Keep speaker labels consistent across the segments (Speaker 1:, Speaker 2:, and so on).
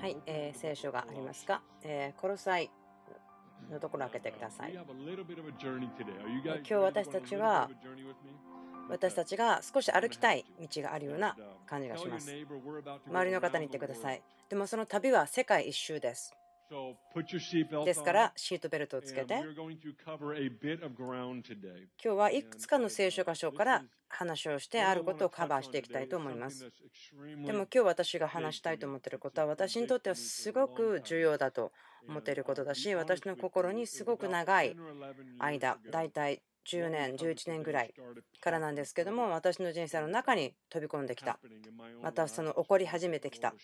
Speaker 1: はい、えー、聖書がありますか、えー、コロサイのところを開けてください。今日私たちは私たちが少し歩きたい道があるような感じがします。周りの方に言ってください。でもその旅は世界一周です。ですからシートベルトをつけて。今日はいくつかの聖書箇所から話をしてあることをカバーしていきたいと思います。でも今日私が話したいと思っていることは私にとってはすごく重要だと思っていることだし私の心にすごく長い間だいたい10年、11年ぐらいからなんですけども、私の人生の中に飛び込んできた。またその起こり始めてきた。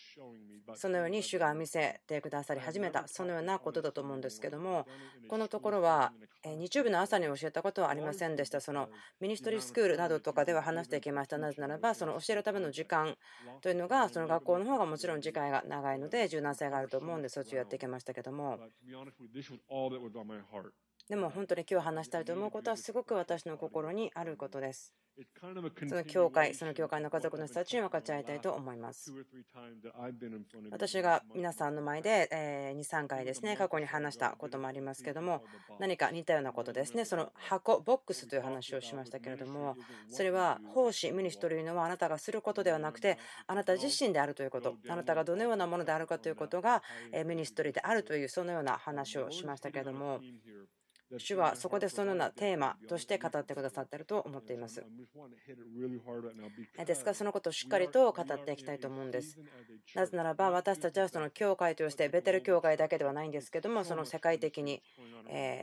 Speaker 1: そのように主が見せてくださり始めた。そのようなことだと思うんですけども、このところは日曜日の朝に教えたことはありませんでした。そのミニストリースクールなどとかでは話していきました。なぜならば、その教えるための時間というのが、その学校の方がもちろん時間が長いので柔軟性があると思うんで、そっちをやっていきましたけども。でも本当に今日話したいと思うことはすごく私の心にあることです。その教会、その教会の家族の人たちに分かち合いたいと思います。私が皆さんの前で2、3回ですね、過去に話したこともありますけども、何か似たようなことですね、その箱、ボックスという話をしましたけれども、それは奉仕、ミニストというのはあなたがすることではなくて、あなた自身であるということ、あなたがどのようなものであるかということがミニストリーであるという、そのような話をしましたけれども、主はそこでそのようなテーマとして語ってくださっていると思っています。ですか？らそのことをしっかりと語っていきたいと思うんです。なぜならば私たちはその教会としてベテル教会だけではないんですけどもその世界的に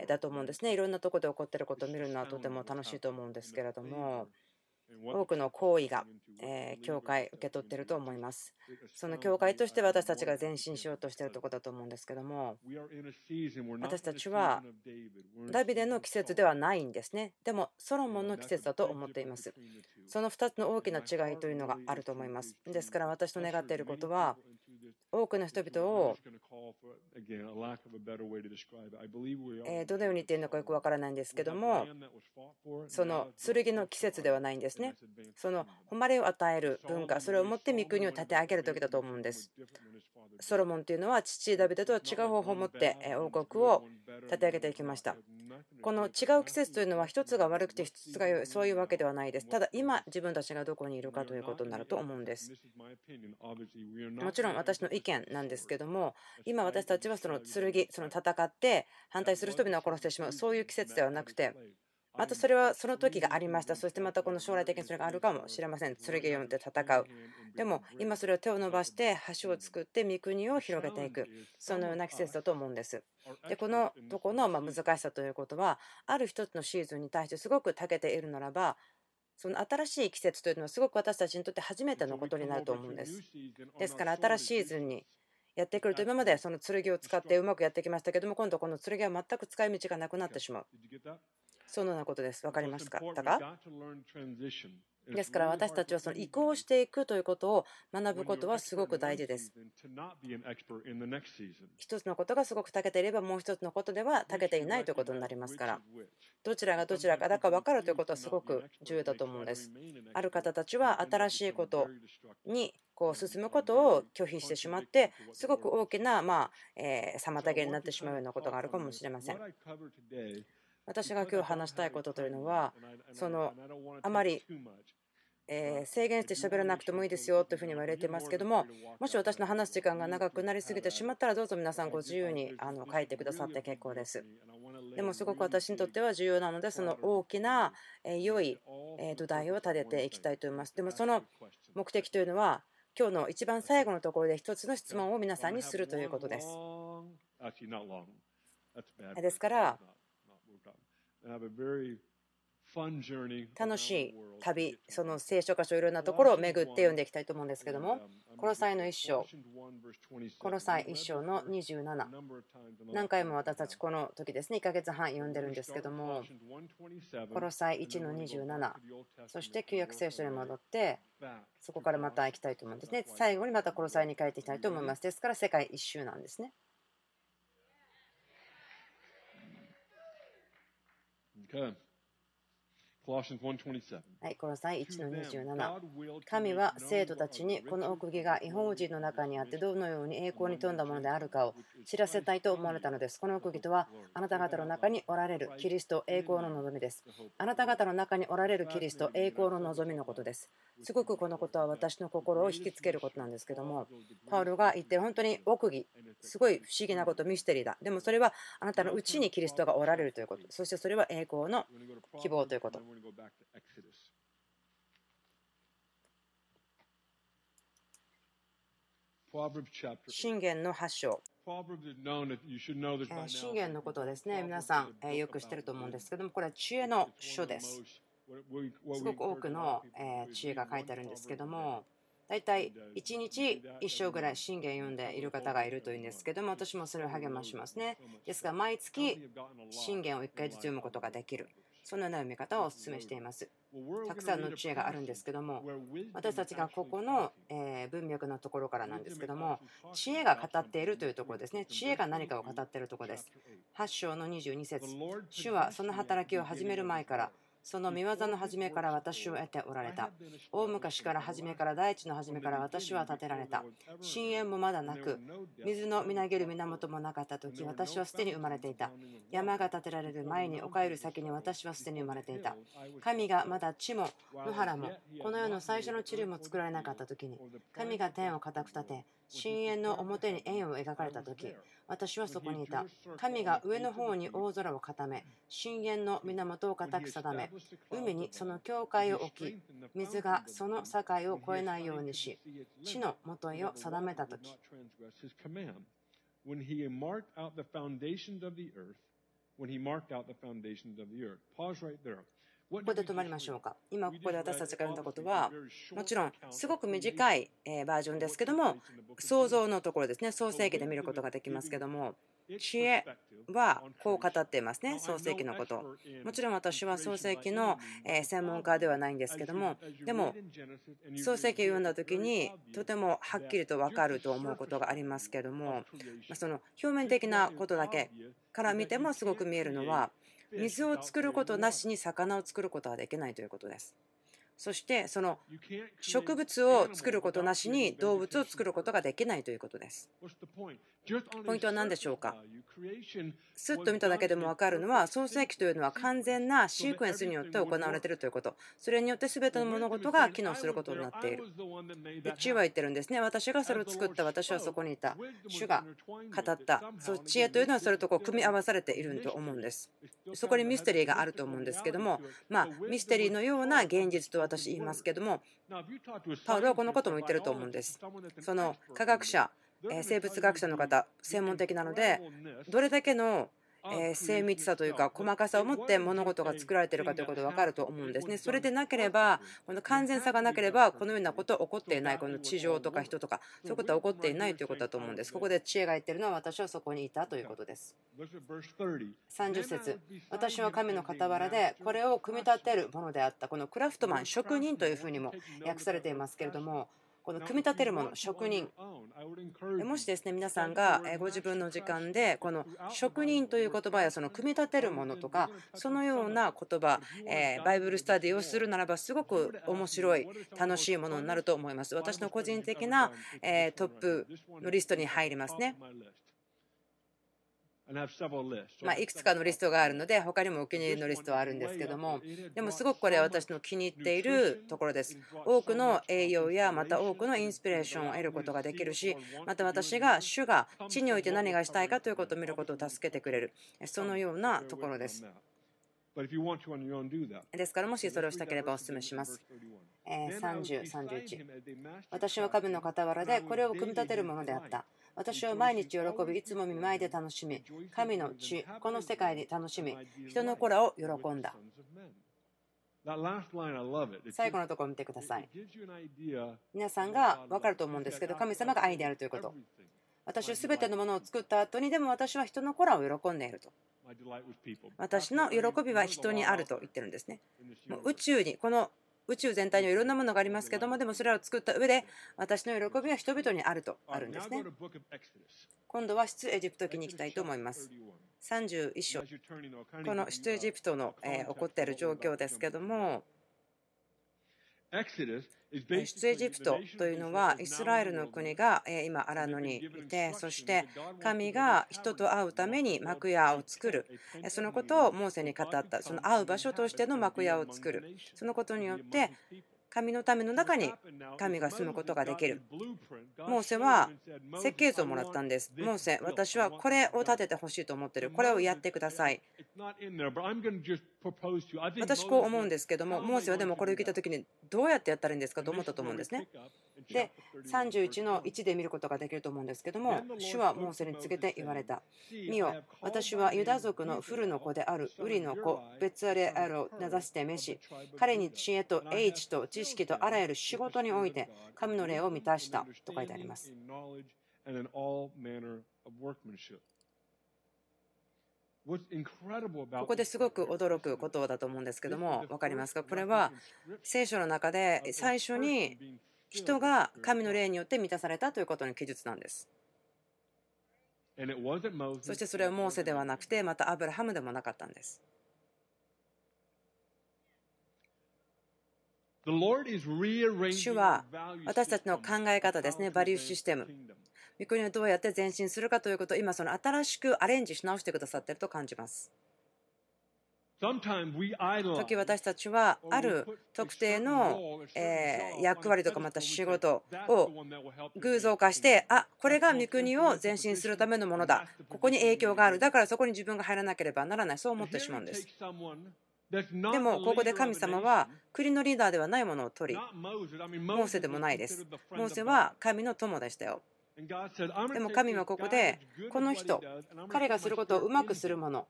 Speaker 1: だと思うんですね。いろんなところで起こっていることを見るのはとても楽しいと思うんですけれども。多くの行為が、え教会受け取っていると思います。その教会として私たちが前進しようとしているところだと思うんですけども、私たちはダビデの季節ではないんですね。でも、ソロモンの季節だと思っています。その2つの大きな違いというのがあると思います。ですから私の願っていることは、多くの人々をどのように言っているのかよくわからないんですけども、その剣の季節ではないんですね。その誉れを与える文化、それをもって御国を立て上げる時だと思うんです。ソロモンというのは父ダビデとは違う方法を持って王国を立て上げていきました。この違う季節というのは一つが悪くて一つが良い、そういうわけではないです。ただ今自分たちがどこにいるかということになると思うんです。もちろん私の意見なんですけども、今私たちはその剣、その戦って反対する人々を殺してしまう、そういう季節ではなくて、またそれはその時がありました。そしてまたこの将来的にそれがあるかもしれません。剣を読んで戦う。でも今それを手を伸ばして橋を作って御国を広げていく。そのような季節だと思うんです。で、このとこのま難しさということは、ある一つのシーズンに対してすごく長けているならば、その新しい季節というのはすごく私たちにとって初めてのことになると思うんです。ですから新しいシーズンにやってくると今までその剣を使ってうまくやってきましたけども今度この剣は全く使い道がなくなってしまう。そのようなことです。分かりますか？ですから私たちはその移行していくということを学ぶことはすごく大事です。一つのことがすごく長けていればもう一つのことでは長けていないということになりますから、どちらがどちらかだか分かるということはすごく重要だと思うんです。ある方たちは新しいことにこう進むことを拒否してしまって、すごく大きなまあえ妨げになってしまうようなことがあるかもしれません。私が今日話したいことというのは、そのあまりえ制限して喋らなくてもいいですよというふうに言われてますけども、もし私の話す時間が長くなりすぎてしまったら、どうぞ皆さんご自由にあの書いてくださって結構です。でもすごく私にとっては重要なので、その大きな良い土台を立てていきたいと思います。でもその目的というのは、今日の一番最後のところで一つの質問を皆さんにするということです。ですから、楽しい旅、その聖書箇所いろんなところを巡って読んでいきたいと思うんですけども、この際の一章、この際一章の27、何回も私たちこの時ですね、1ヶ月半読んでるんですけども、この際1の27、そして旧約聖書に戻って、そこからまた行きたいと思うんですね。最後にまたこの際に帰っていきたいと思います。ですから世界一周なんですね。danke. はい、この際1の27。神は生徒たちにこの奥義が違法人の中にあってどのように栄光に富んだものであるかを知らせたいと思われたのです。この奥義とはあなた方の中におられるキリスト栄光の望みです。あなた方の中におられるキリスト栄光の望みのことです。すごくこのことは私の心を引きつけることなんですけども、パウロが言ってる本当に奥義、すごい不思議なこと、ミステリーだ。でもそれはあなたのうちにキリストがおられるということ。そしてそれは栄光の希望ということ。信玄の8章。信玄のことをですね、皆さんよく知ってると思うんですけども、これは知恵の書です。すごく多くの知恵が書いてあるんですけども、大体1日1章ぐらい信玄読んでいる方がいるというんですけども、私もそれを励ましますね。ですから、毎月信玄を1回ずつ読むことができる。そのような読み方をお勧めしています。たくさんの知恵があるんですけども、私たちがここの文脈のところからなんですけども、知恵が語っているというところですね。知恵が何かを語っているところです。8章の22節主はその働きを始める前から、その見業の初めから私を得ておられた。大昔から初めから大地の初めから私は建てられた。深淵もまだなく、水のみなげる源もなかった時、私はすでに生まれていた。山が建てられる前にお帰る先に私はすでに生まれていた。神がまだ地も野原も、この世の最初の地流も作られなかった時に、神が天を固く立て、深淵の表に円を描かれた時私はそこにいた神が上の方に大空を固め深淵の源を固く定め海にその境界を置き水がその境を越えないようにし地のもといを定めた時.ここで止まりましょうか。今ここで私たちが読んだことは、もちろんすごく短いバージョンですけども、想像のところですね、創世記で見ることができますけども、知恵はこう語っていますね、創世記のこと。もちろん私は創世記の専門家ではないんですけども、でも創世記を読んだ時にとてもはっきりと分かると思うことがありますけども、その表面的なことだけから見てもすごく見えるのは、水を作ることなしに魚を作ることはできないということです。そしてその植物を作ることなしに動物を作ることができないということです。ポイントは何でしょうか？すっと見ただけでも分かるのは創世記というのは完全なシークエンスによって行われているということ。それによって全ての物事が機能することになっている。宇宙は言ってるんですね。私がそれを作った。私はそこにいた。主が語った。その知恵というのはそれとこう組み合わされていると思うんです。そこにミステリーがあると思うんですけども。まあミステリーのような現実と私言いますけども。パウロはこのことも言ってると思うんです。その科学者生物学者の方専門的なのでどれだけの精密さというか細かさを持って物事が作られているかということが分かると思うんですね。それでなければこの完全さがなければこのようなことは起こっていないこの地上とか人とかそういうことは起こっていないということだと思うんです。ここで知恵が言っているのは私はそこにいたということです。30節。私は神の傍らでこれを組み立てるものであった。このクラフトマン職人というふうにも訳されていますけれどもこの組み立てるもの、職人。もしですね、皆さんがご自分の時間で、この職人という言葉やその組み立てるものとか、そのような言葉、バイブルスタディをするならば、すごく面白い、楽しいものになると思います。私の個人的なトップのリストに入りますね。まあ、いくつかのリストがあるので他にもお気に入りのリストはあるんですけども。でもすごくこれは私の気に入っているところです。多くの栄養やまた多くのインスピレーションを得ることができるしまた私が主が地において何がしたいかということを見ることを助けてくれる。そのようなところです。ですからもしそれをしたければお勧めします。30、31私は神の傍らでこれを組み立てるものであった私は毎日喜び、いつも見舞いで楽しみ、神の地、この世界で楽しみ、人の子らを喜んだ。最後のところを見てください。皆さんが分かると思うんですけど、神様が愛であるということ。私は全てのものを作った後にでも私は人の子らを喜んでいると。私の喜びは人にあると言ってるんですね。宇宙に、この宇宙全体にはいろんなものがありますけどもでもそれらを作った上で私の喜びは人々にあるとあるんですね。今度は出エジプト記に行きたいと思います。31章。この出エジプトの、え起こっている状況ですけども出エジプトというのはイスラエルの国が今アラノにいてそして神が人と会うために幕屋を作るそのことをモーセに語ったその会う場所としての幕屋を作るそのことによって神のための中に神が住むことができる。モーセは設計図をもらったんです。モーセ、私はこれを立ててほしいと思ってる。これをやってください。私こう思うんですけども、モーセはでもこれを聞いた時にどうやってやったらいいんですかと思ったと思うんですね。で、31の1で見ることができると思うんですけども、主はモーセに告げて言われた。見よ、私はユダ族のフルの子であるウリの子、ベツアレアルを名指して召し、彼に知恵と英知と知識とあらゆる仕事において神の霊を満たしたと書いてあります。ここですごく驚くことだと思うんですけども分かりますか？これは聖書の中で最初に人が神の霊によって満たされたということの記述なんです。そしてそれはモーセではなくてまたアブラハムでもなかったんです。主は私たちの考え方ですね、バリューシステム。御国をどうやって前進するかということを今その新しくアレンジし直してくださっていると感じます。時私たちはある特定の役割とかまた仕事を偶像化してあこれが御国を前進するためのものだ。ここに影響がある。だからそこに自分が入らなければならない。そう思ってしまうんです。でもここで神様は国のリーダーではないものを取りモーセでもないです。モーセは神の友でしたよでも神はここでこの人彼がすることをうまくするもの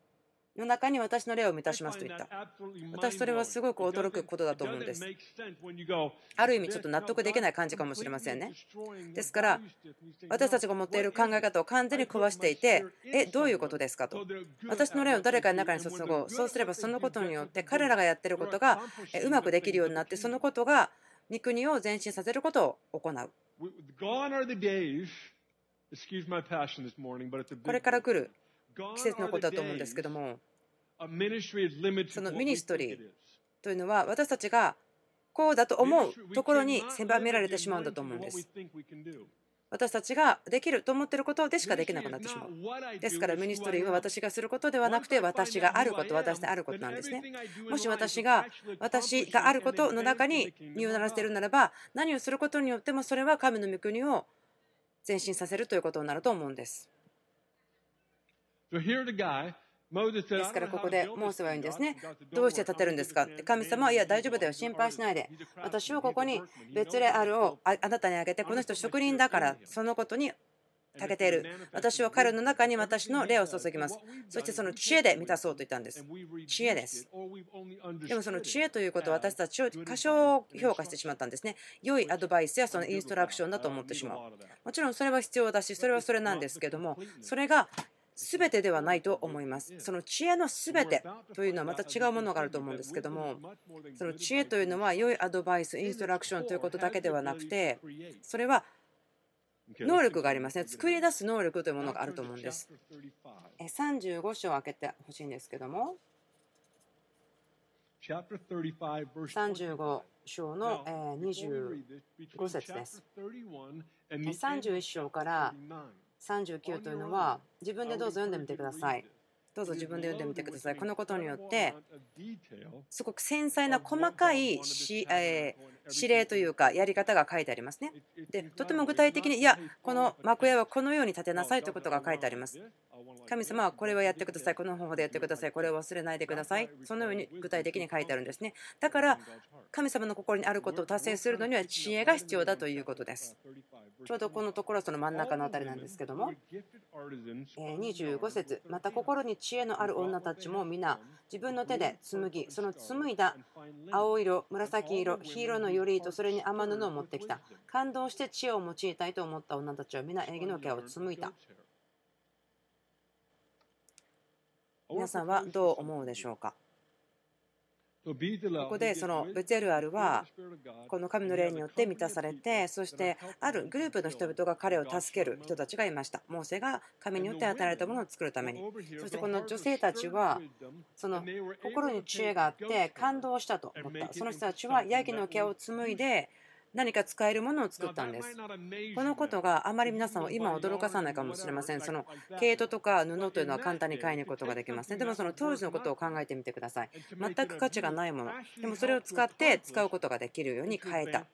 Speaker 1: の中に私の霊を満たしますと言った。私、それはすごく驚くことだと思うんです。ある意味、ちょっと納得できない感じかもしれませんね。ですから、私たちが持っている考え方を完全に壊していて、え、どういうことですかと。私の霊を誰かの中に注ごう。そうすれば、そのことによって、彼らがやってることがうまくできるようになって、そのことが御国を前進させることを行う。これから来る季節のことだと思うんですけども。そのミニストリーというのは私たちがこうだと思うところに狭められてしまうんだと思うんです私たちができると思っていることでしかできなくなってしまう。ですからミニストリーは私がすることではなくて私があること、私であることなんですね。もし私が私があることの中に身を鳴らしているならば何をすることによってもそれは神の御国を前進させるということになると思うんです。ですからここでモーセは言うんですね。どうして立てるんですか？って神様は、いや、大丈夫だよ、心配しないで。私はここに別レアルをあなたにあげて、この人職人だから、そのことに長けている。私は彼の中に私の霊を注ぎます。そしてその知恵で満たそうと言ったんです。知恵です。でもその知恵ということは私たちを過小評価してしまったんですね。良いアドバイスやそのインストラクションだと思ってしまう。もちろんそれは必要だし、それはそれなんですけども、それが全てではないと思います。その知恵の全てというのはまた違うものがあると思うんですけども、その知恵というのは良いアドバイス、インストラクションということだけではなくて、それは能力がありますね。作り出す能力というものがあると思うんです。35章を開けてほしいんですけども、35章の25節です。31章から39というのは自分でどうぞ読んでみてください。どうぞ自分で読んでみてください。このことによってすごく繊細な細かい指令というかやり方が書いてありますね。でとても具体的にいやこの幕屋はこのように立てなさいということが書いてあります。神様はこれはやってください、この方法でやってください、これを忘れないでください。そのように具体的に書いてあるんですね。だから神様の心にあることを達成するのには知恵が必要だということです。ちょうどこのところはその真ん中の辺りなんですけども、25節また心に知恵のある女たちも皆自分の手で紡ぎ、その紡いだ青色、紫色、黄色のよりとそれに雨布を持ってきた。感動して知恵を用いたいと思った女たちは皆えぎの毛を紡いだ。皆さんはどう思うでしょうか？ここでそのベツェルアルはこの神の霊によって満たされてそしてあるグループの人々が彼を助ける人たちがいました。モーセが神によって与えられたものを作るために。そしてこの女性たちはその心に知恵があって感動したと思った。その人たちはヤギの毛を紡いで何か使えるものを作ったんです。このことがあまり皆さんを今驚かさないかもしれません。その毛糸とか布というのは簡単に買いに行くことができますね。でもその当時のことを考えてみてください。全く価値がないもの。でもそれを使って使うことができるように変えた。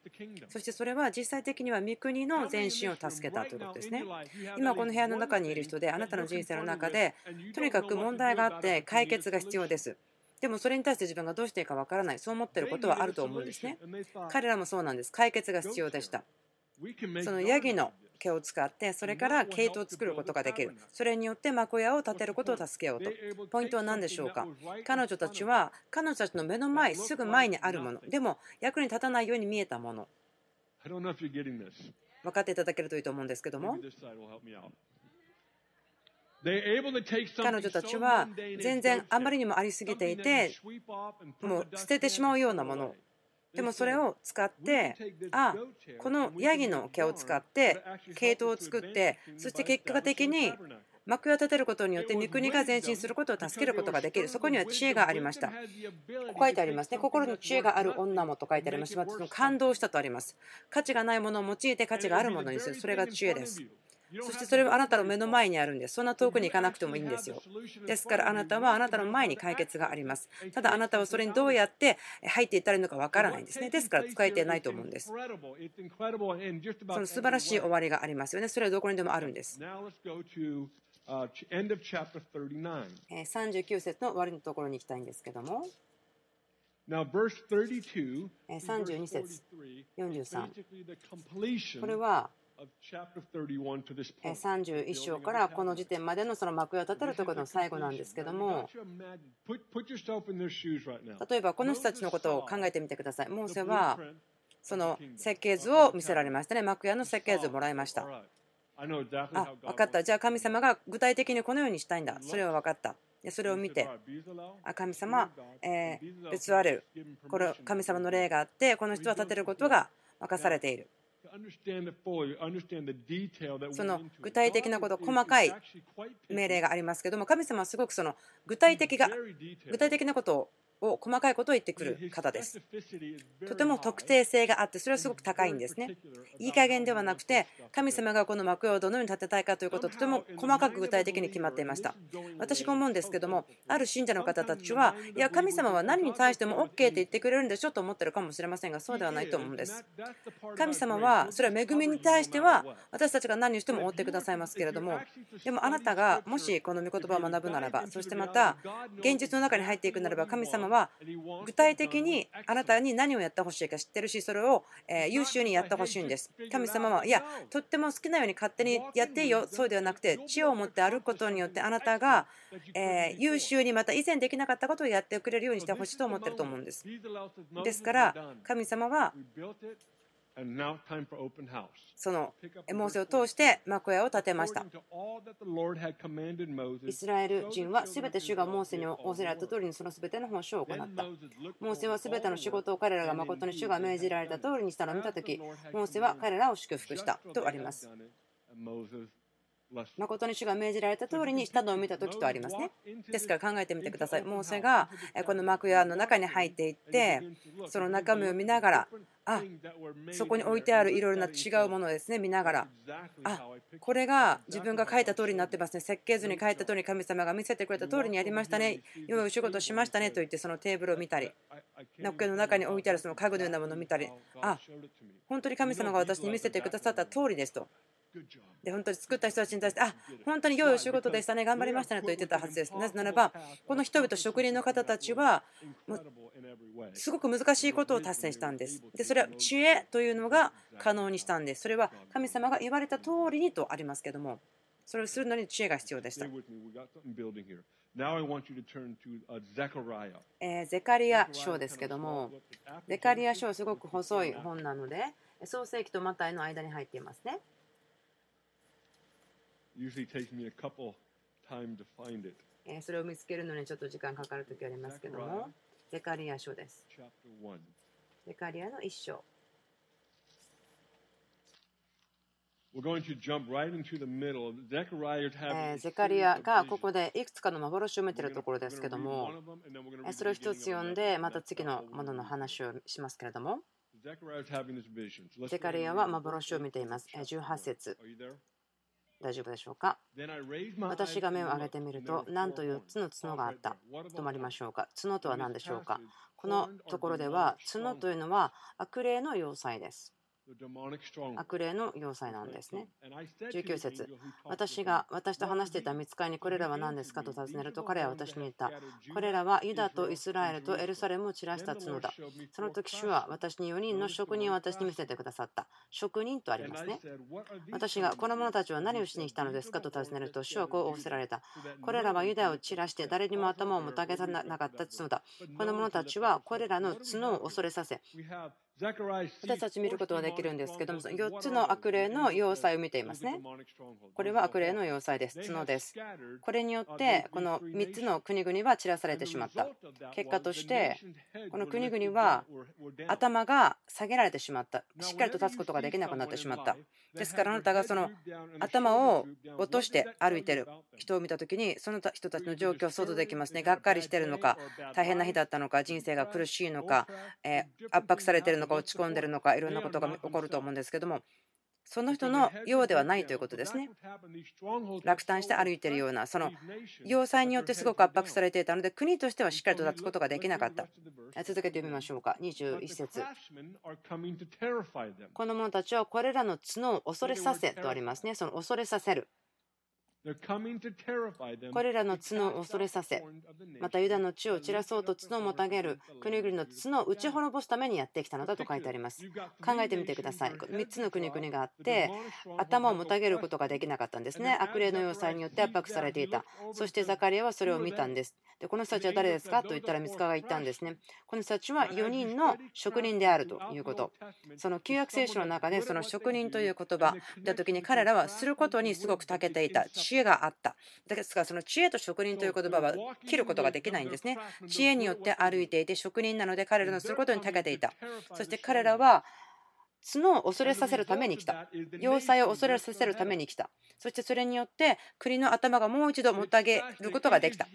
Speaker 1: そしてそれは実際的には御国の前進を助けたということですね。今この部屋の中にいる人であなたの人生の中でとにかく問題があって解決が必要です。でもそれに対して自分がどうしていいかわからない、そう思っていることはあると思うんですね。彼らもそうなんです。解決が必要でした。そのヤギの毛を使って、それから毛糸を作ることができる。それによって幕屋を建てることを助けようと。ポイントは何でしょうか？彼女たちは、彼女たちの目の前、すぐ前にあるもの、でも役に立たないように見えたもの。分かっていただけるといいと思うんですけども。彼女たちは全然あまりにもありすぎていてもう捨ててしまうようなもの。でもそれを使ってあこのヤギの毛を使って毛糸を作ってそして結果的に幕を立てることによって御国が前進することを助けることができる。そこには知恵がありました。書いてありますね。心に知恵がある女もと書いてあります。感動したとあります。価値がないものを用いて価値があるものにする。それが知恵ですそしてそれはあなたの目の前にあるんです。そんな遠くに行かなくてもいいんですよ。ですからあなたはあなたの前に解決があります。ただあなたはそれにどうやって入っていったらいいのかわからないんですね。ですから使えてないと思うんです。その素晴らしい終わりがありますよね。それはどこにでもあるんです。39節の終わりのところに行きたいんですけども。32節、43。これは31章からこの時点までのその幕屋を立てるところの最後なんですけども例えばこの人たちのことを考えてみてください。モーセはその設計図を見せられましたね。幕屋の設計図をもらいました。あ、分かった。じゃあ神様が具体的にこのようにしたいんだ。それは分かった。でそれを見て、あ神様、えー、別われる。これ神様の霊があって、この人は立てることが任されている。その具体的なこと、細かい命令がありますけども、神様はすごくその具体的が具体的なことをを細かいことを言ってくる方です。とても特定性があって、それはすごく高いんですね。いい加減ではなくて、神様がこの幕をどのように立てたいかということをとても細かく具体的に決まっていました。私が思うんですけども、ある信者の方たちは、いや、神様は何に対しても OK って言ってくれるんでしょと思ってるかもしれませんが、そうではないと思うんです。神様は、それは恵みに対しては、私たちが何をしても追ってくださいますけれども、でもあなたがもしこの御言葉を学ぶならば、そしてまた、現実の中に入っていくならば、神様は具体的にあなたに何をやってほしいか知ってるしそれを優秀にやってほしいんです。神様はいやとっても好きなように勝手にやっていいよそうではなくて知恵を持って歩くことによってあなたが優秀にまた以前できなかったことをやってくれるようにしてほしいと思ってると思うんです。ですから神様はそのモーセを通して幕屋を建てました。イスラエル人はすべて主がモーセに仰せられた通りにそのすべての奉仕を行った。モーセはすべての仕事を彼らが誠に主が命じられた通りにしたのを見たとき、モーセは彼らを祝福したとあります。誠に主が命じられた通りにしたのを見た時とありますね。ですから考えてみてください。モーセがこの幕屋の中に入っていってその中身を見ながらあそこに置いてあるいろいろな違うものですね見ながらあこれが自分が書いた通りになってますね設計図に書いた通りに神様が見せてくれた通りにやりましたね今お仕事しましたねと言ってそのテーブルを見たりのっけの中に置いてあるその家具のようなものを見たりあ本当に神様が私に見せてくださった通りですとで本当に作った人たちに対して、あ本当に良いお仕事でしたね、頑張りましたねと言ってたはずです。なぜならば、この人々、職人の方たちは、すごく難しいことを達成したんです。で、それは知恵というのが可能にしたんです。それは神様が言われた通りにとありますけども、それをするのに知恵が必要でした。えゼカリア書ですけども、ゼカリア書はすごく細い本なので、創世記とマタイの間に入っていますね。それを見つけるのにちょっと時間かかるときありますけども、ゼカリア書です。ゼカリアの一章。ゼカリアがここでいくつかの幻を見ているところですけども、それを一つ読んで、また次のものの話をしますけれども、ゼカリアは幻を見ています。18節大丈夫でしょうか？私が目を上げてみると、なんと4つの角があった。止まりましょうか？角とは何でしょうか？このところでは、角というのは悪霊の要塞です。悪霊の要塞なんですね。19節私が私と話していた見つかりにこれらは何ですかと尋ねると彼は私に言った。これらはユダとイスラエルとエルサレムを散らした角だ。その時主は私に4人の職人を私に見せてくださった。職人とありますね。私がこの者たちは何をしに来たのですかと尋ねると主はこう仰せられた。これらはユダを散らして誰にも頭をもたげさなかった角だ。この者たちはこれらの角を恐れさせ私たち見ることができるんですけども、4つの悪霊の要塞を見ていますね。これは悪霊の要塞です。角です。これによって、この3つの国々は散らされてしまった。結果として、この国々は頭が下げられてしまった。しっかりと立つことができなくなってしまった。ですから、あなたがその頭を落として歩いている人を見たときに、その人たちの状況を想像できますね。がっかりしているのか、大変な日だったのか、人生が苦しいのか、え圧迫されているのか、か落ち込んでるのかいろんなことが起こると思うんですけどもその人のようではないということですね。落胆して歩いているような、その要塞によってすごく圧迫されていたので、国としてはしっかりと立つことができなかった。続けて読みましょうか。21節この者たちはこれらの角を恐れさせとありますね。その恐れさせる。これらの角を恐れさせ、またユダの地を散らそうと角をもたげる国々の角を打ち滅ぼすためにやってきたのだと書いてあります。考えてみてください。3つの国々があって、頭をもたげることができなかったんですね。悪霊の要塞によって圧迫されていた。そしてザカリアはそれを見たんです。でこの人たちは誰ですか？と言ったらミツカが言ったんですね。この人たちは4人の職人であるということ。その旧約聖書の中でその職人という言葉た時に彼らはすることにすごく長けていた。知恵があった。ですからその知恵と職人という言葉は切ることができないんですね。知恵によって歩いていて職人なので彼らのすることに長けていた。そして彼らは角を恐れさせるために来た。要塞を恐れさせるために来た。そしてそれによって国の頭がもう一度もたげることができた。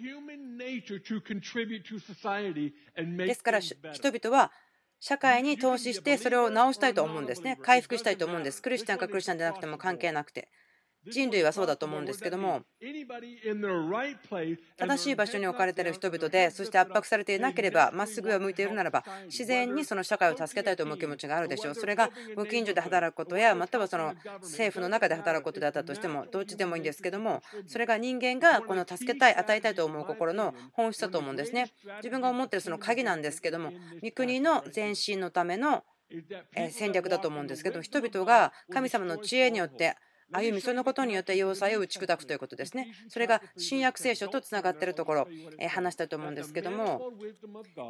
Speaker 1: ですから人々は社会に投資してそれを直したいと思うんですね。回復したいと思うんです。クリスチャンかクリスチャンでなくても関係なくて。人類はそうだと思うんですけども正しい場所に置かれている人々でそして圧迫されていなければまっすぐは向いているならば自然にその社会を助けたいと思う気持ちがあるでしょう。それがご近所で働くことやまたはその政府の中で働くことであったとしてもどっちでもいいんですけどもそれが人間がこの助けたい与えたいと思う心の本質だと思うんですね。自分が思っているその鍵なんですけども御国の前進のための戦略だと思うんですけど人々が神様の知恵によって歩みそのことによって要塞を打ち砕くということですね。それが新約聖書とつながっているところ、話したと思うんですけども、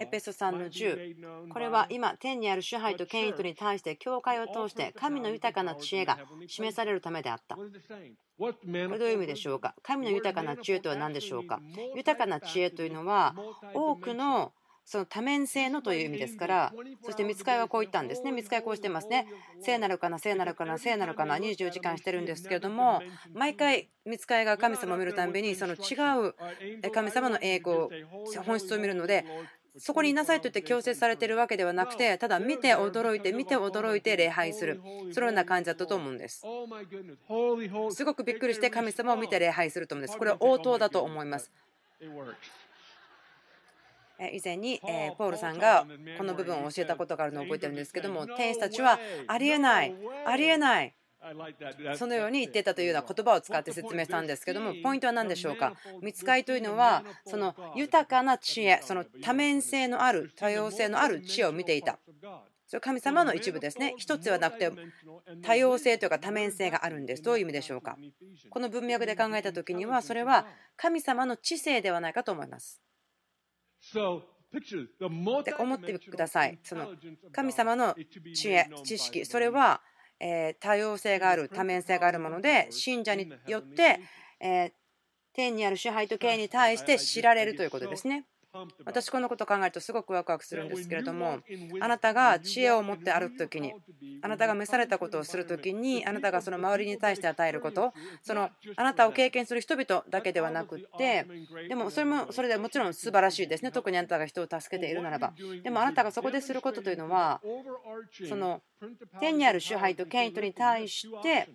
Speaker 1: エペソ3の10、これは今、天にある支配と権威とに対して教会を通して神の豊かな知恵が示されるためであった。これどういう意味でしょうか？神の豊かな知恵とは何でしょうか？豊かな知恵というのは多くのその多面性のという意味ですから、そして見つかいはこう言ったんですね。見つかいこうしてますね。聖なるかな、聖なるかな、聖なるかな、24時間してるんですけれども、毎回見つかいが神様を見るたびに、その違う神様の栄光、本質を見るので、そこにいなさいと言って強制されているわけではなくて、ただ見て驚いて、見て驚いて礼拝する、そのような感じだったと思うんです。すごくびっくりして神様を見て礼拝すると思うんです。これは応答だと思います。以前にポールさんがこの部分を教えたことがあるのを覚えてるんですけども天使たちはありえないありえないそのように言ってたというような言葉を使って説明したんですけどもポイントは何でしょうか？見つかりというのはその豊かな知恵その多面性のある多様性のある知恵を見ていた。それ神様の一部ですね。一つではなくて多様性というか多面性があるんです。どういう意味でしょうか？この文脈で考えた時にはそれは神様の知性ではないかと思いますって思ってください。その神様の知恵、知識、それは多様性がある、多面性があるもので、信者によって天にある支配と権威に対して知られるということですね。私このことを考えるとすごくワクワクするんですけれどもあなたが知恵を持って歩く時にあなたが召されたことをする時にあなたがその周りに対して与えることそのあなたを経験する人々だけではなくってでもそれもそれでもちろん素晴らしいですね。特にあなたが人を助けているならば。でもあなたがそこですることというのはその天にある支配と権威とに対して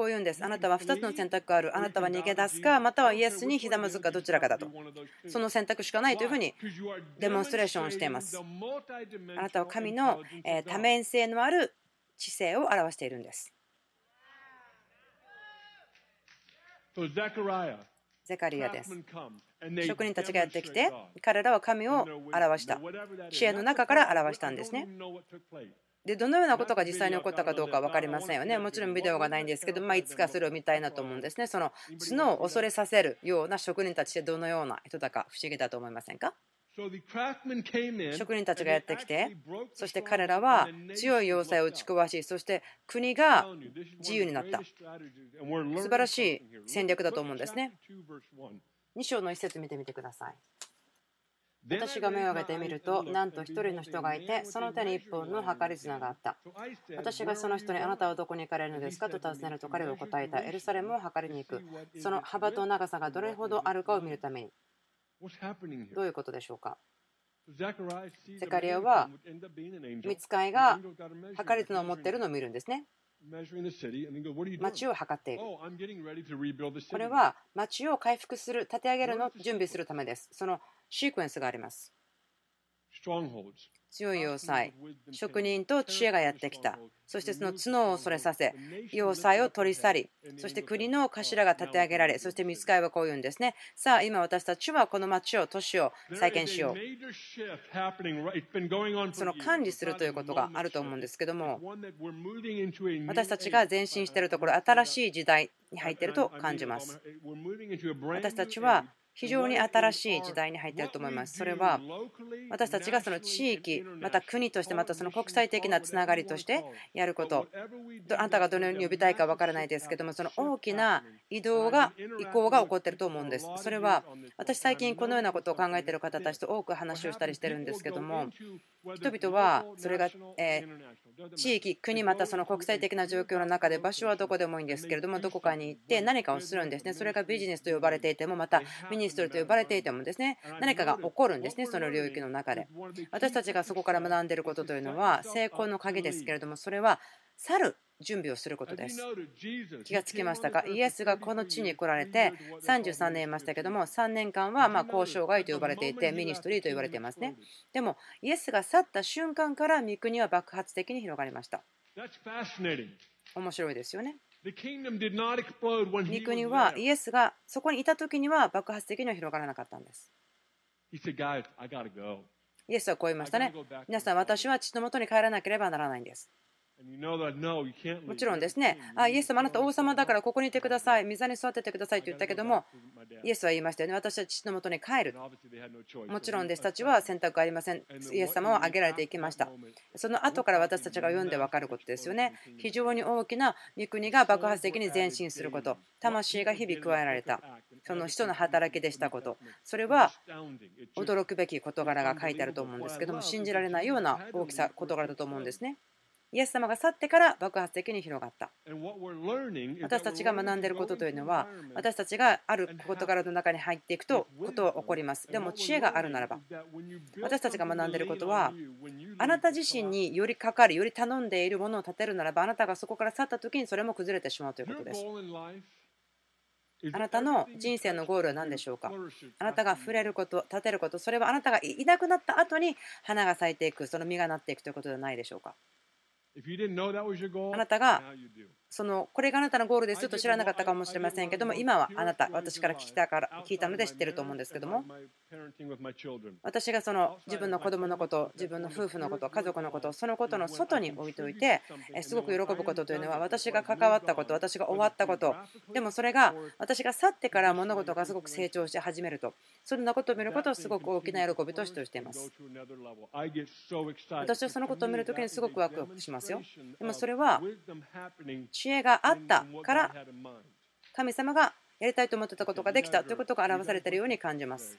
Speaker 1: こう言うんです。あなたは2つの選択がある。あなたは逃げ出すか、またはイエスにひざまずくか、どちらかだと。その選択しかないというふうにデモンストレーションをしています。あなたは神の多面性のある知性を表しているんです。ゼカリアです。職人たちがやってきて、彼らは神を表した。知恵の中から表したんですね。でどのようなことが実際に起こったかどうか分かりませんよね。もちろんビデオがないんですけど、まあ、いつかそれを見たいなと思うんですね。その角を恐れさせるような職人たちってどのような人だか不思議だと思いませんか？職人たちがやってきて、そして彼らは強い要塞を打ち壊し、そして国が自由になった。素晴らしい戦略だと思うんですね。2章の一節見てみてください。私が目を上げてみると、なんと一人の人がいて、その手に一本の計り綱があった。私がその人に、あなたはどこに行かれるのですかと尋ねると彼は答えた。エルサレムを測りに行く。その幅と長さがどれほどあるかを見るために。どういうことでしょうか？ゼカリアは見つかいが測り綱を持っているのを見るんですね。町を測っている。これは町を回復する、立て上げるのを準備するためです。そのシークエンスがあります。強い要塞、職人と知恵がやってきた。そしてその角を恐れさせ、要塞を取り去り、そして国の頭が立て上げられ、そして見つかいはこう言うんですね。さあ、今私たちはこの町を、都市を再建しよう。その管理するということがあると思うんですけども、私たちが前進しているところ、新しい時代に入っていると感じます。私たちは非常に新しい時代に入っていると思います。それは私たちがその地域、また国として、またその国際的なつながりとしてやること、あなたがどのように呼びたいか分からないですけども、その大きな移動が、移行が起こっていると思うんです。それは私、最近このようなことを考えている方たちと多く話をしたりしてるんですけども、人々はそれが、地域、国、またその国際的な状況の中で場所はどこでもいいんですけれども、どこかに行って何かをするんですね。それがビジネスと呼ばれていても、またミニストリーと呼ばれていてもですね、何かが起こるんですね、その領域の中で。私たちがそこから学んでいることというのは、成功の鍵ですけれども、それは去る準備をすることです。気がつきましたか？イエスがこの地に来られて33年いましたけども3年間はま交渉外と呼ばれていてミニストリーと言われていますね。でもイエスが去った瞬間から御国は爆発的に広がりました。面白いですよね。御国はイエスがそこにいた時には爆発的には広がらなかったんです。イエスはこう言いましたね。皆さん、私は父のもとに帰らなければならないんです。もちろんですね、あイエス様、あなた王様だからここにいてください、水に座っててくださいと言ったけども、イエスは言いましたよね、私は父のもとに帰る。もちろん弟子たちは選択ありません。イエス様は挙げられていきました。その後から私たちが読んで分かることですよね。非常に大きな御国が爆発的に前進すること、魂が日々加えられた、その人の働きでしたこと、それは驚くべき事柄が書いてあると思うんですけども、信じられないような大きさ、事柄だと思うんですね。イエス様が去ってから爆発的に広がった。私たちが学んでいることというのは、私たちがある事柄の中に入っていくと、ことは起こります。でも知恵があるならば、私たちが学んでいることは、あなた自身によりかかる、より頼んでいるものを立てるならば、あなたがそこから去った時にそれも崩れてしまうということです。あなたの人生のゴールは何でしょうか？あなたが触れること、立てること、それはあなたがいなくなった後に花が咲いていく、その実がなっていくということではないでしょうか？あなたがそのこれがあなたのゴールですと知らなかったかもしれませんけども今はあなた私から聞いたから聞いたので知ってると思うんですけども。私がその自分の子供のこと自分の夫婦のこと家族のことそのことの外に置いておいてすごく喜ぶことというのは私が関わったこと私が終わったこと。でもそれが私が去ってから物事がすごく成長して始めると。そんなことを見ることをすごく大きな喜びとしています。私はそのことを見るときにすごくワクワクしますよ。でもそれは知恵があったから神様がやりたいと思ってたことができたということが表されているように感じます。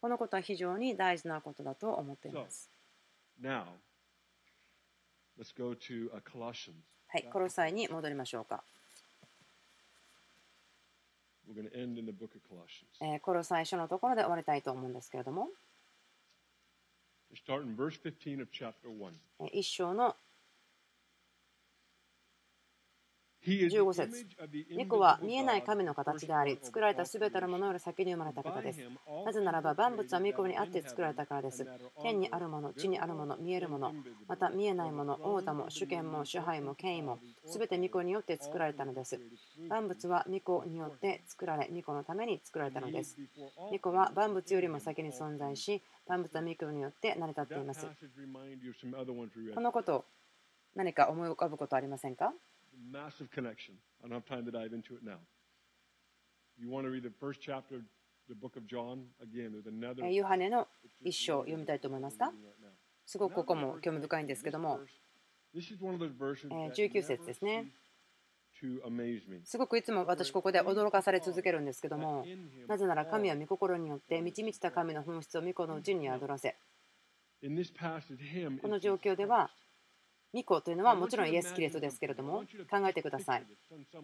Speaker 1: このことは非常に大事なことだと思っています。
Speaker 2: はい、
Speaker 1: コロサイに戻りましょうか。えコロサイ書のところで終わりたいと思うんですけれども。一章の15節猫は見えない神の形であり、作られたすべてのものより先に生まれた方です。なぜならば、万物は御子にあって作られたからです。天にあるもの、地にあるもの、見えるもの、また見えないもの、王座も主権も支配も権威も、すべて御子によって作られたのです。万物は御子によって作られ、御子のために作られたのです。御子は万物よりも先に存在し、万物は御子によって成り立っています。このこと、何か思い浮かぶことありませんか？
Speaker 2: Massive connection. I don't have time to dive into it now. You want to read the first chapter of the book of John? Again, there's another.
Speaker 1: ヨハネの一章読みたいと思いますかすごくここも興味深いんですけども、19節ですね。すごくいつも私ここで驚かされ続けるんですけども、なぜなら神は御心によって満ち満ちた神の本質を御子のうちに宿らせ、この状況では御子というのはもちろんイエス・キリストですけれども考えてください。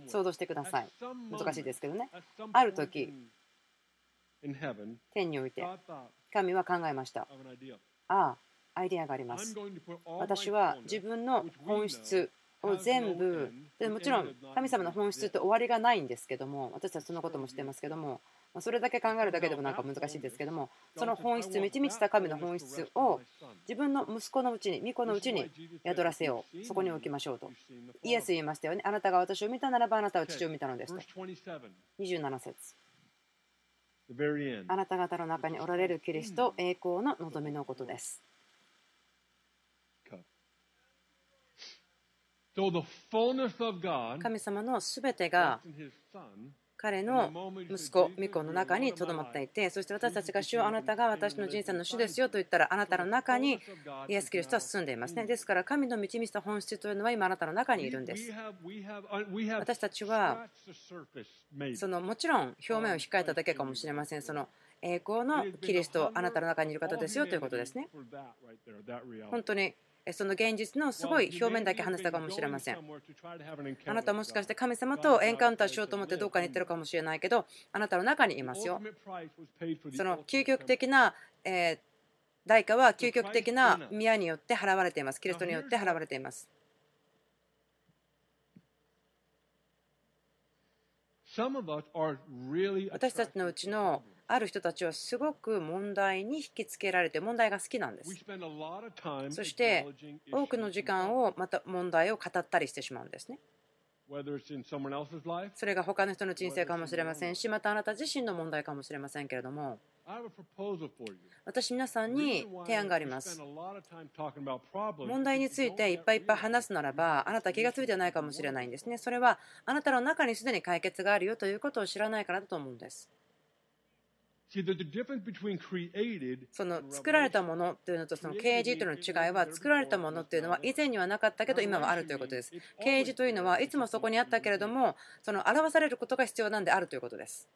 Speaker 1: 想像してください。難しいですけどね。ある時天において神は考えました。ああアイデアがあります。私は自分の本質を全部でもちろん神様の本質って終わりがないんですけども私たちそのことも知ってますけどもそれだけ考えるだけでもなんか難しいですけどもその本質満ち満ちた神の本質を自分の息子のうちに御子のうちに宿らせよう。そこに置きましょうと。イエス言いましたよね。あなたが私を見たならばあなたは父を見たのですと。27節。あなた方の中におられるキリスト栄光の望みのことです。神様のすべてが彼の息子、ミコの中にとどまっていて、そして私たちが主よあなたが私の人生の主ですよと言ったら、あなたの中にイエス・キリストは進んでいますね。ですから、神の導きた本質というのは今あなたの中にいるんです。私たちはそのもちろん表面を控えただけかもしれません。その栄光のキリスト、あなたの中にいる方ですよということですね。本当にその現実のすごい表面だけ話したかもしれません。あなたもしかして神様とエンカウンターしようと思ってどっかに行ってるかもしれないけど、あなたの中にいますよ。その究極的な、え代価は究極的な宮によって払われています。キリストによって払われています。私たちのうちのある人たちはすごく問題に引きつけられて問題が好きなんです。そして多くの時間をまた問題を語ったりしてしまうんですね。それが他の人の人生かもしれませんし、またあなた自身の問題かもしれませんけれども、私、皆さんに提案があります。問題についていっぱいいっぱい話すならば、あなた気が付いてないかもしれないんですね。それはあなたの中にすでに解決があるよということを知らないからだと思うんです。その作られたものというのとその啓示というのの違いは作られたものというのは以前にはなかったけど今はあるということです。啓示というのはいつもそこにあったけれどもその表されることが必要なんであるということです。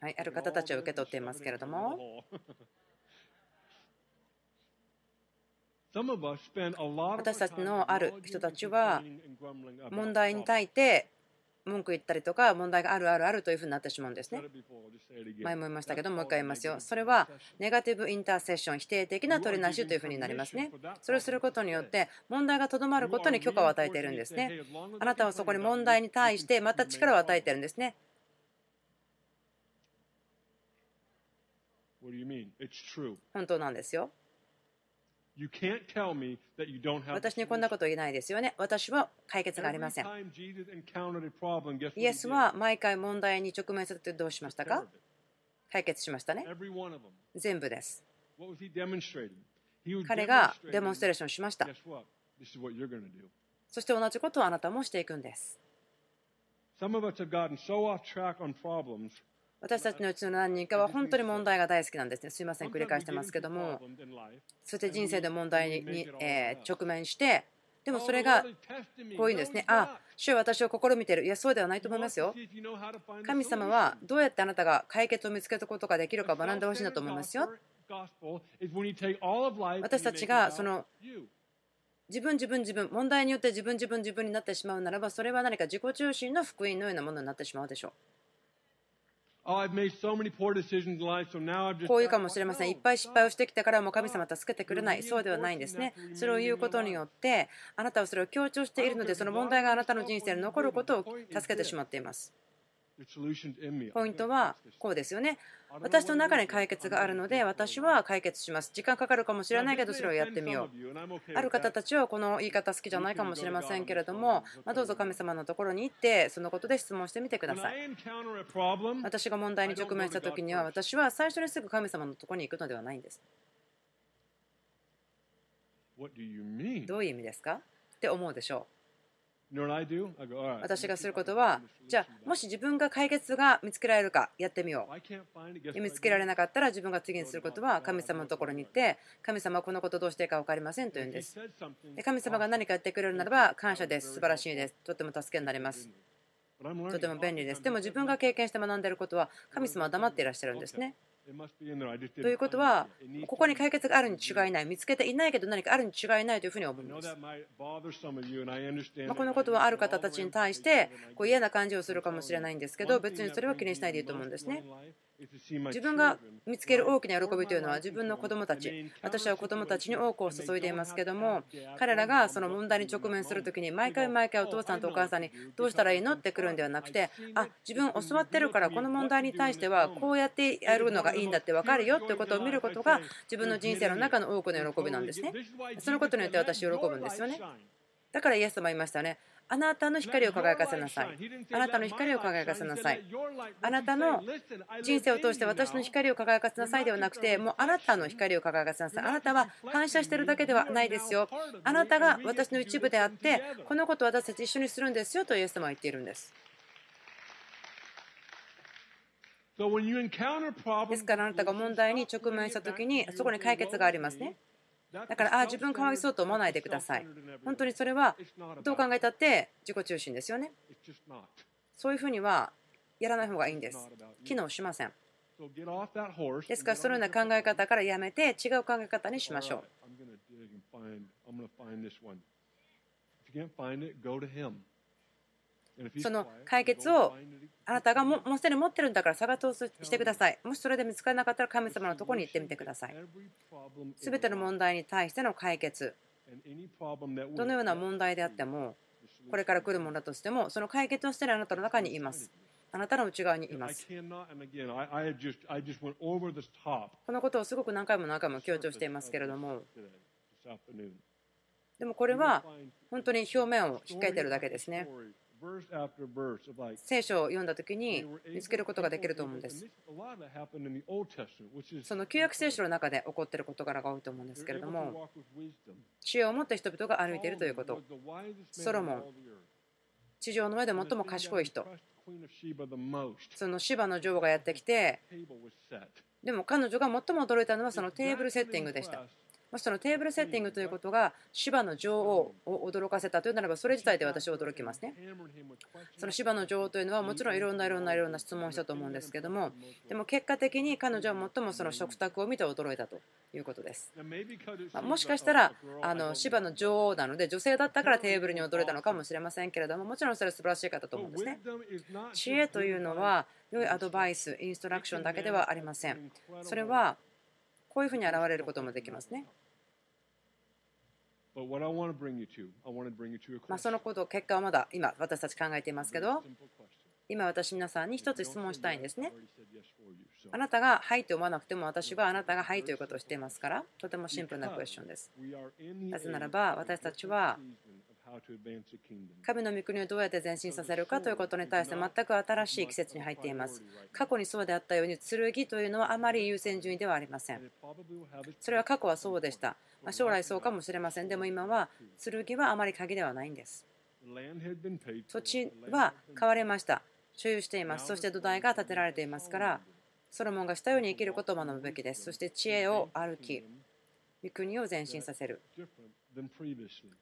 Speaker 1: はい、ある方たちは受け取っていますけれども。私たちのある人たちは問題に対して文句言ったりとか問題があるあるあるというふうになってしまうんですね。前も言いましたけどもう一回言いますよ。それはネガティブインターセッション否定的な取りなしというふうになりますね。それをすることによって問題がとどまることに許可を与えているんですね。あなたはそこに問題に対してまた力を与えているんですね。本当なんですよ。私にこんなこと言えないですよね。私は解決がありません。イエスは毎回問題に直面するとどうしましたか？解決しましたね。全部です。彼がデモンストレーションしました。そして同じことをあなたもしていくんです。私たちのうちの何人かは本当に問題が大好きなんですね。すいません、繰り返してますけども、そして人生で問題に直面して、でもそれがこういうんですね。あ、主は私を試みている。いや、そうではないと思いますよ。神様はどうやってあなたが解決を見つけることができるか学んでほしいんだと思いますよ。私たちがその自分自分自分問題によって自分自分自分になってしまうならばそれは何か自己中心の福音のようなものになってしまうでしょう。こういうかもしれません。いっぱい失敗をしてきたからもう神様助けてくれない。そうではないんですね。それを言うことによって、あなたはそれを強調しているので、その問題があなたの人生に残ることを助けてしまっています。ポイントはこうですよね。私の中に解決があるので私は解決します。時間かかるかもしれないけどそれをやってみよう。ある方たちはこの言い方好きじゃないかもしれませんけれども、まどうぞ神様のところに行ってそのことで質問してみてください。私が問題に直面した時には私は最初にすぐ神様のところに行くのではないんです。どういう意味ですか？って思うでしょう。私がすることは、じゃあ、もし自分が解決が見つけられるかやってみよう。見つけられなかったら自分が次にすることは神様のところに行って、神様はこのことどうしていいか分かりませんと言うんです。で神様が何かやってくれるならば感謝です。素晴らしいです。とても助けになります。とても便利です。でも自分が経験して学んでいることは神様は黙っていらっしゃるんですね。ということは、ここに解決があるに違いない、見つけていないけど何かあるに違いないというふうに思います。まこのことはある方たちに対してこう嫌な感じをするかもしれないんですけど、別にそれは気にしないでいいと思うんですね。自分が見つける大きな喜びというのは自分の子供たち。私は子供たちに多くを注いでいますけども彼らがその問題に直面する時に毎回毎回お父さんとお母さんにどうしたらいいのって来るんではなくてあ自分教わってるからこの問題に対してはこうやってやるのがいいんだって分かるよということを見ることが自分の人生の中の多くの喜びなんですね。そのことによって私喜ぶんですよね。だからイエス様言いましたね。あなたの光を輝かせなさい。あなたの光を輝かせなさい。あなたの人生を通して私の光を輝かせなさいではなくて、もうあなたの光を輝かせなさい。あなたは反射してるだけではないですよ。あなたが私の一部であって、このことを私たち一緒にするんですよとイエス様は言っているんです。ですからあなたが問題に直面したときにそこに解決がありますね。だから、ああ、自分かわいそうと思わないでください。本当にそれはどう考えたって自己中心ですよね。そういうふうにはやらない方がいいんです。機能しません。ですから、そのような考え方からやめて違う考え方にしましょう。その解決をあなたがもうすでに持ってるんだから探そうしてください。もしそれで見つからなかったら神様のところに行ってみてください。すべての問題に対しての解決、どのような問題であっても、これから来るものだとしても、その解決をしているあなたの中にいます。あなたの内側にいます。このことをすごく何回も何回も強調していますけれども、でもこれは本当に表面を引っかいているだけですね。聖書を読んだ時に見つけることができると思うんです。その旧約聖書の中で起こっている事柄が多いと思うんですけれども、知恵を持った人々が歩いているということ。ソロモン、地上の上で最も賢い人。その芝の女王がやってきて、でも彼女が最も驚いたのはそのテーブルセッティングでした。もしそのテーブルセッティングということが芝の女王を驚かせたというならばそれ自体で私は驚きますね。その芝の女王というのはもちろんいろんないろんないろんな質問をしたと思うんですけどもでも結果的に彼女は最もその食卓を見て驚いたということです。まもしかしたらあの芝の女王なので女性だったからテーブルに驚いたのかもしれませんけれどももちろんそれは素晴らしい方と思うんですね。知恵というのは良いアドバイス、インストラクションだけではありません。それはこういうふうに現れることもできますね。まあそのこと結果はまだ今私たち考えていますけど今私皆さんに一つ質問したいんですね。あなたが「はい」と思わなくても私はあなたが「はい」ということをしていますからとてもシンプルなクエスチョンですなぜならば私たちは神の御国をどうやって前進させるかということに対して全く新しい季節に入っています。過去にそうであったように剣というのはあまり優先順位ではありません。それは過去はそうでした。ま将来そうかもしれません。でも今は剣はあまり鍵ではないんです。土地は買われました。所有しています。そして土台が建てられていますから、ソロモンがしたように生きることを学ぶべきです。そして知恵を歩き、御国を前進させる。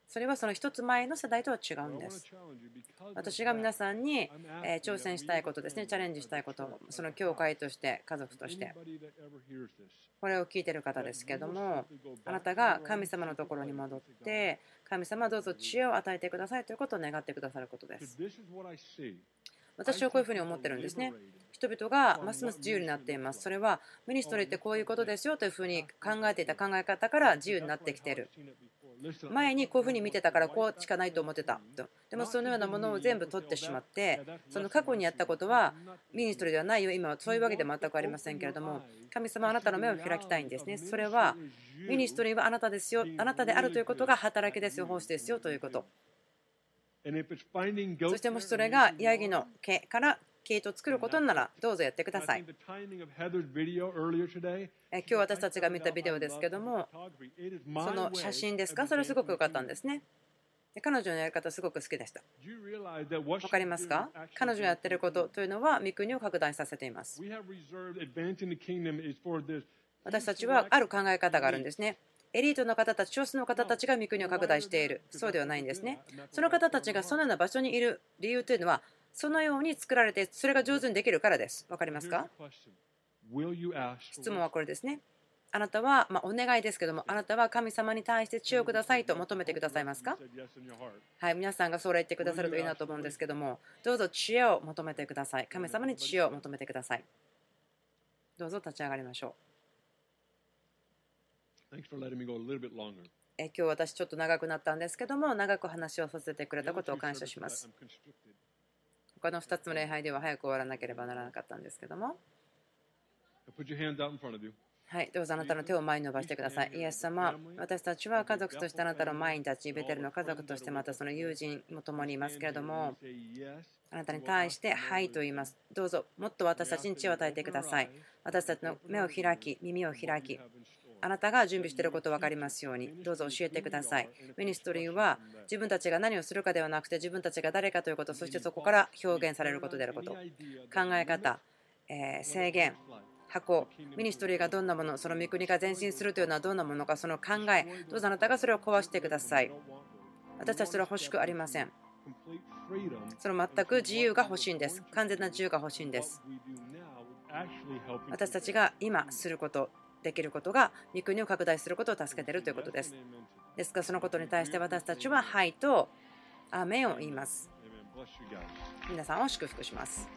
Speaker 1: それはその一つ前の世代とは違うんです。私が皆さんに挑戦したいことですね、チャレンジしたいこと、その教会として、家族として、これを聞いてる方ですけども、あなたが神様のところに戻って、神様どうぞ知恵を与えてくださいということを願ってくださることです。私はこういうふうに思ってるんですね。人々がますます自由になっています。それはミニストリーってこういうことですよというふうに考えていた考え方から自由になってきている。前にこういうふうに見てたからこうしかないと思ってた。と。でもそのようなものを全部取ってしまってその過去にやったことはミニストリーではないよ。今はそういうわけで全くありませんけれども神様あなたの目を開きたいんですね。それはミニストリーはあなたですよ。あなたであるということが働きですよ。奉仕ですよということ。そしてもしそれがヤギの毛から毛糸を作ることならどうぞやってください。今日私たちが見たビデオですけども、その写真ですか、それすごく良かったんですね。彼女のやり方すごく好きでした。分かりますか？彼女がやっていることというのは、御国を拡大させています。私たちはある考え方があるんですね。エリートの方たち、少数の方たちが御国を拡大している。そうではないんですね。その方たちがそのような場所にいる理由というのは、そのように作られて、それが上手にできるからです。分かりますか？質問はこれですね。あなたは、まあ、お願いですけども、あなたは神様に対して知恵をくださいと求めてくださいますか？はい、皆さんがそれ言ってくださるといいなと思うんですけども、どうぞ知恵を求めてください。神様に知恵を求めてください。どうぞ立ち上がりましょう。え今日私ちょっと長くなったんですけども、長く話をさせてくれたことを感謝します。他の2つの礼拝では早く終わらなければならなかったんですけども。はい、どうぞあなたの手を前に伸ばしてください。イエス様、私たちは家族としてあなたの前に立ち、ベテルの家族としてまたその友人も共にいますけれども、あなたに対して、はいと言います。どうぞ、もっと私たちに血を与えてください。私たちの目を開き、耳を開き、あなたが準備していること分かりますように、どうぞ教えてください。ミニストリーは自分たちが何をするかではなくて、自分たちが誰かということ、そしてそこから表現されることであること、考え方、え制限、箱、ミニストリーがどんなもの、その御国が前進するというのはどんなものか、その考え、どうぞあなたがそれを壊してください。私たちそれは欲しくありません。その全く自由が欲しいんです。完全な自由が欲しいんです。私たちが今すること、できることが御国を拡大することを助けているということです。ですからそのことに対して私たちははいとアメンを言います。皆さんを祝福します。